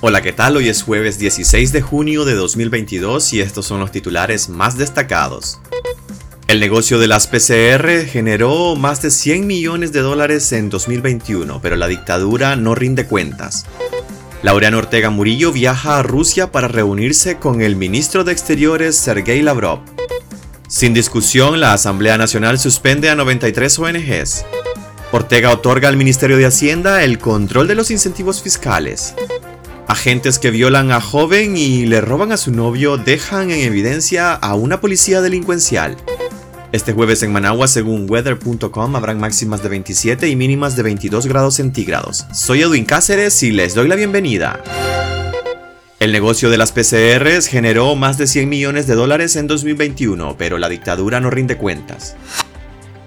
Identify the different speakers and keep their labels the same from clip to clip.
Speaker 1: Hola, ¿qué tal? Hoy es jueves 16 de junio de 2022 y estos son los titulares más destacados. El negocio de las PCR generó más de 100 millones de dólares en 2021, pero la dictadura no rinde cuentas. Laureano Ortega Murillo viaja a Rusia para reunirse con el ministro de Exteriores Sergei Lavrov. Sin discusión, la Asamblea Nacional suspende a 93 ONGs. Ortega otorga al Ministerio de Hacienda el control de los incentivos fiscales. Agentes que violan a joven y le roban a su novio dejan en evidencia a una policía delincuencial. Este jueves en Managua, según weather.com, habrán máximas de 27 y mínimas de 22 grados centígrados. Soy Edwin Cáceres y les doy la bienvenida. El negocio de las PCRs generó más de 100 millones de dólares en 2021, pero la dictadura no rinde cuentas.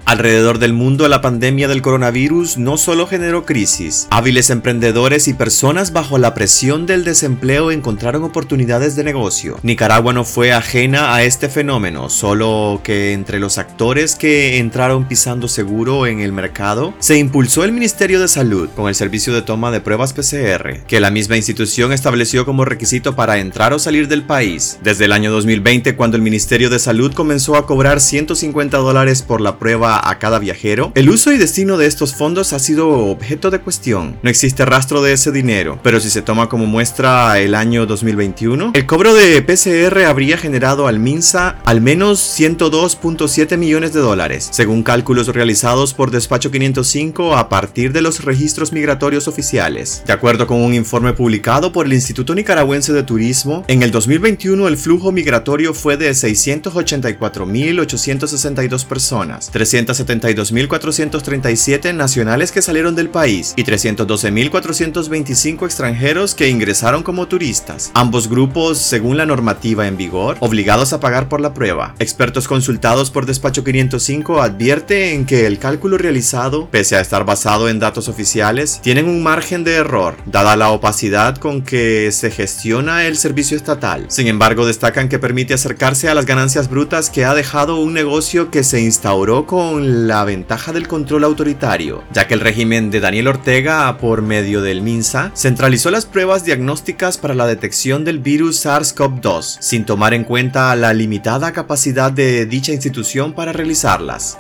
Speaker 1: Alrededor del mundo la pandemia del coronavirus no solo generó crisis, hábiles emprendedores y personas bajo la presión del desempleo encontraron oportunidades de negocio. Nicaragua no fue ajena a este fenómeno, solo que entre los actores que entraron pisando seguro en el mercado, se impulsó el Ministerio de Salud con el servicio de toma de pruebas PCR, que la misma institución estableció como requisito para entrar o salir del país. Desde el año 2020, cuando el Ministerio de Salud comenzó a cobrar 150 dólares por la prueba a cada viajero, el uso y destino de estos fondos ha sido objeto de cuestión. No existe rastro de ese dinero, pero si se toma como muestra el año 2021, el cobro de PCR habría generado al MINSA al menos 102.7 millones de dólares, según cálculos realizados por Despacho 505 a partir de los registros migratorios oficiales. De acuerdo con un informe publicado por el Instituto Nicaragüense de Turismo, en el 2021 el flujo migratorio fue de 684.862 personas, 300 372.437 nacionales que salieron del país y 312.425 extranjeros que ingresaron como turistas. Ambos grupos, según la normativa en vigor, obligados a pagar por la prueba. Expertos consultados por Despacho 505 advierten que el cálculo realizado, pese a estar basado en datos oficiales, tienen un margen de error, dada la opacidad con que se gestiona el servicio estatal. Sin embargo, destacan que permite acercarse a las ganancias brutas que ha dejado un negocio que se instauró con la ventaja del control autoritario, ya que el régimen de Daniel Ortega, por medio del MINSA, centralizó las pruebas diagnósticas para la detección del virus SARS-CoV-2, sin tomar en cuenta la limitada capacidad de dicha institución para realizarlas.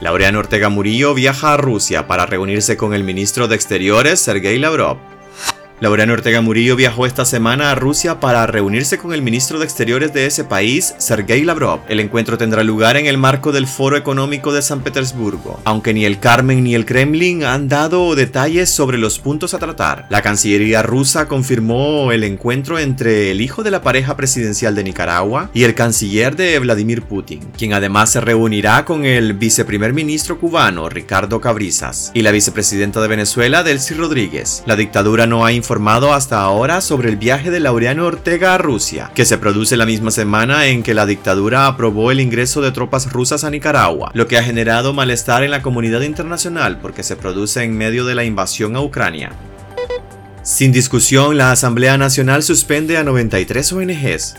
Speaker 1: Laureano Ortega Murillo viaja a Rusia para reunirse con el ministro de Exteriores Sergei Lavrov. Laureano Ortega Murillo viajó esta semana a Rusia para reunirse con el ministro de Exteriores de ese país, Sergei Lavrov. El encuentro tendrá lugar en el marco del Foro Económico de San Petersburgo, aunque ni el Carmen ni el Kremlin han dado detalles sobre los puntos a tratar. La Cancillería rusa confirmó el encuentro entre el hijo de la pareja presidencial de Nicaragua y el canciller de Vladimir Putin, quien además se reunirá con el viceprimer ministro cubano, Ricardo Cabrizas, y la vicepresidenta de Venezuela, Delcy Rodríguez. La dictadura no ha informado informado hasta ahora sobre el viaje de Laureano Ortega a Rusia, que se produce la misma semana en que la dictadura aprobó el ingreso de tropas rusas a Nicaragua, lo que ha generado malestar en la comunidad internacional porque se produce en medio de la invasión a Ucrania. Sin discusión, la Asamblea Nacional suspende a 93 ONGs,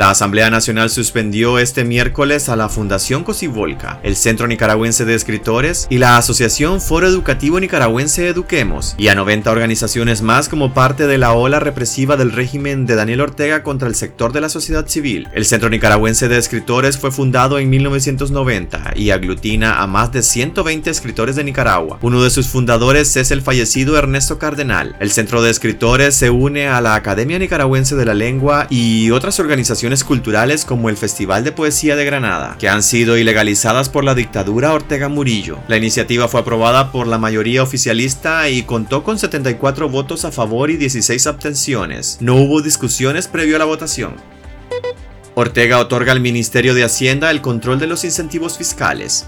Speaker 1: la Asamblea Nacional suspendió este miércoles a la Fundación Cosivolca, el Centro Nicaragüense de Escritores y la Asociación Foro Educativo Nicaragüense Eduquemos, y a 90 organizaciones más como parte de la ola represiva del régimen de Daniel Ortega contra el sector de la sociedad civil. El Centro Nicaragüense de Escritores fue fundado en 1990 y aglutina a más de 120 escritores de Nicaragua. Uno de sus fundadores es el fallecido Ernesto Cardenal. El Centro de Escritores se une a la Academia Nicaragüense de la Lengua y otras organizaciones culturales como el Festival de Poesía de Granada, que han sido ilegalizadas por la dictadura Ortega Murillo. La iniciativa fue aprobada por la mayoría oficialista y contó con 74 votos a favor y 16 abstenciones. No hubo discusiones previo a la votación. Ortega otorga al Ministerio de Hacienda el control de los incentivos fiscales.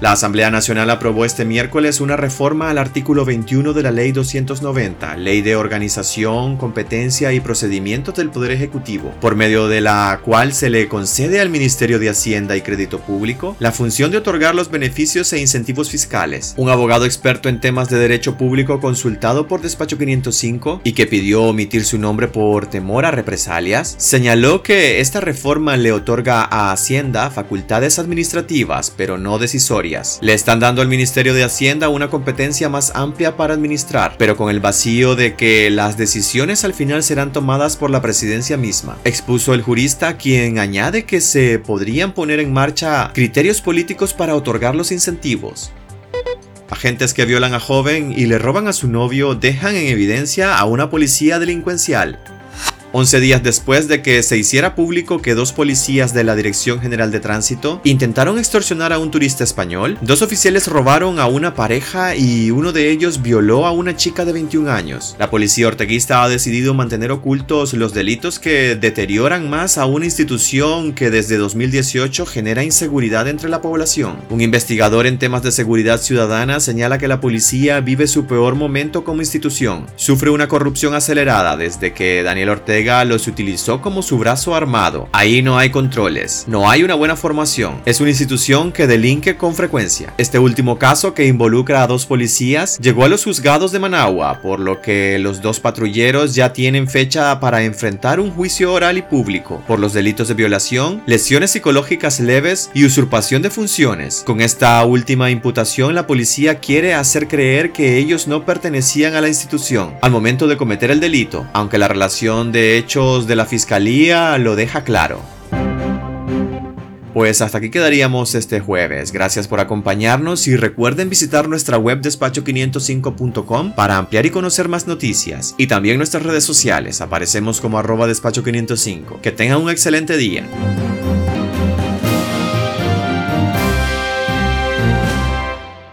Speaker 1: La Asamblea Nacional aprobó este miércoles una reforma al artículo 21 de la Ley 290, Ley de Organización, Competencia y Procedimientos del Poder Ejecutivo, por medio de la cual se le concede al Ministerio de Hacienda y Crédito Público la función de otorgar los beneficios e incentivos fiscales. Un abogado experto en temas de derecho público consultado por Despacho 505 y que pidió omitir su nombre por temor a represalias, señaló que esta reforma le otorga a Hacienda facultades administrativas, pero no decisorias Le están dando al Ministerio de Hacienda una competencia más amplia para administrar, pero con el vacío de que las decisiones al final serán tomadas por la presidencia misma, expuso el jurista quien añade que se podrían poner en marcha criterios políticos para otorgar los incentivos. Agentes que violan a joven y le roban a su novio dejan en evidencia a una policía delincuencial. 11 días después de que se hiciera público que dos policías de la Dirección General de Tránsito intentaron extorsionar a un turista español, dos oficiales robaron a una pareja y uno de ellos violó a una chica de 21 años. La policía orteguista ha decidido mantener ocultos los delitos que deterioran más a una institución que desde 2018 genera inseguridad entre la población. Un investigador en temas de seguridad ciudadana señala que la policía vive su peor momento como institución. Sufre una corrupción acelerada desde que Daniel Ortega los utilizó como su brazo armado. Ahí no hay controles, no hay una buena formación. Es una institución que delinque con frecuencia. Este último caso que involucra a dos policías llegó a los juzgados de Managua, por lo que los dos patrulleros ya tienen fecha para enfrentar un juicio oral y público por los delitos de violación, lesiones psicológicas leves y usurpación de funciones. Con esta última imputación, la policía quiere hacer creer que ellos no pertenecían a la institución al momento de cometer el delito, aunque la relación de hechos de la fiscalía lo deja claro. Pues hasta aquí quedaríamos este jueves. Gracias por acompañarnos y recuerden visitar nuestra web despacho505.com para ampliar y conocer más noticias. Y también nuestras redes sociales. Aparecemos como arroba despacho505. Que tengan un excelente día.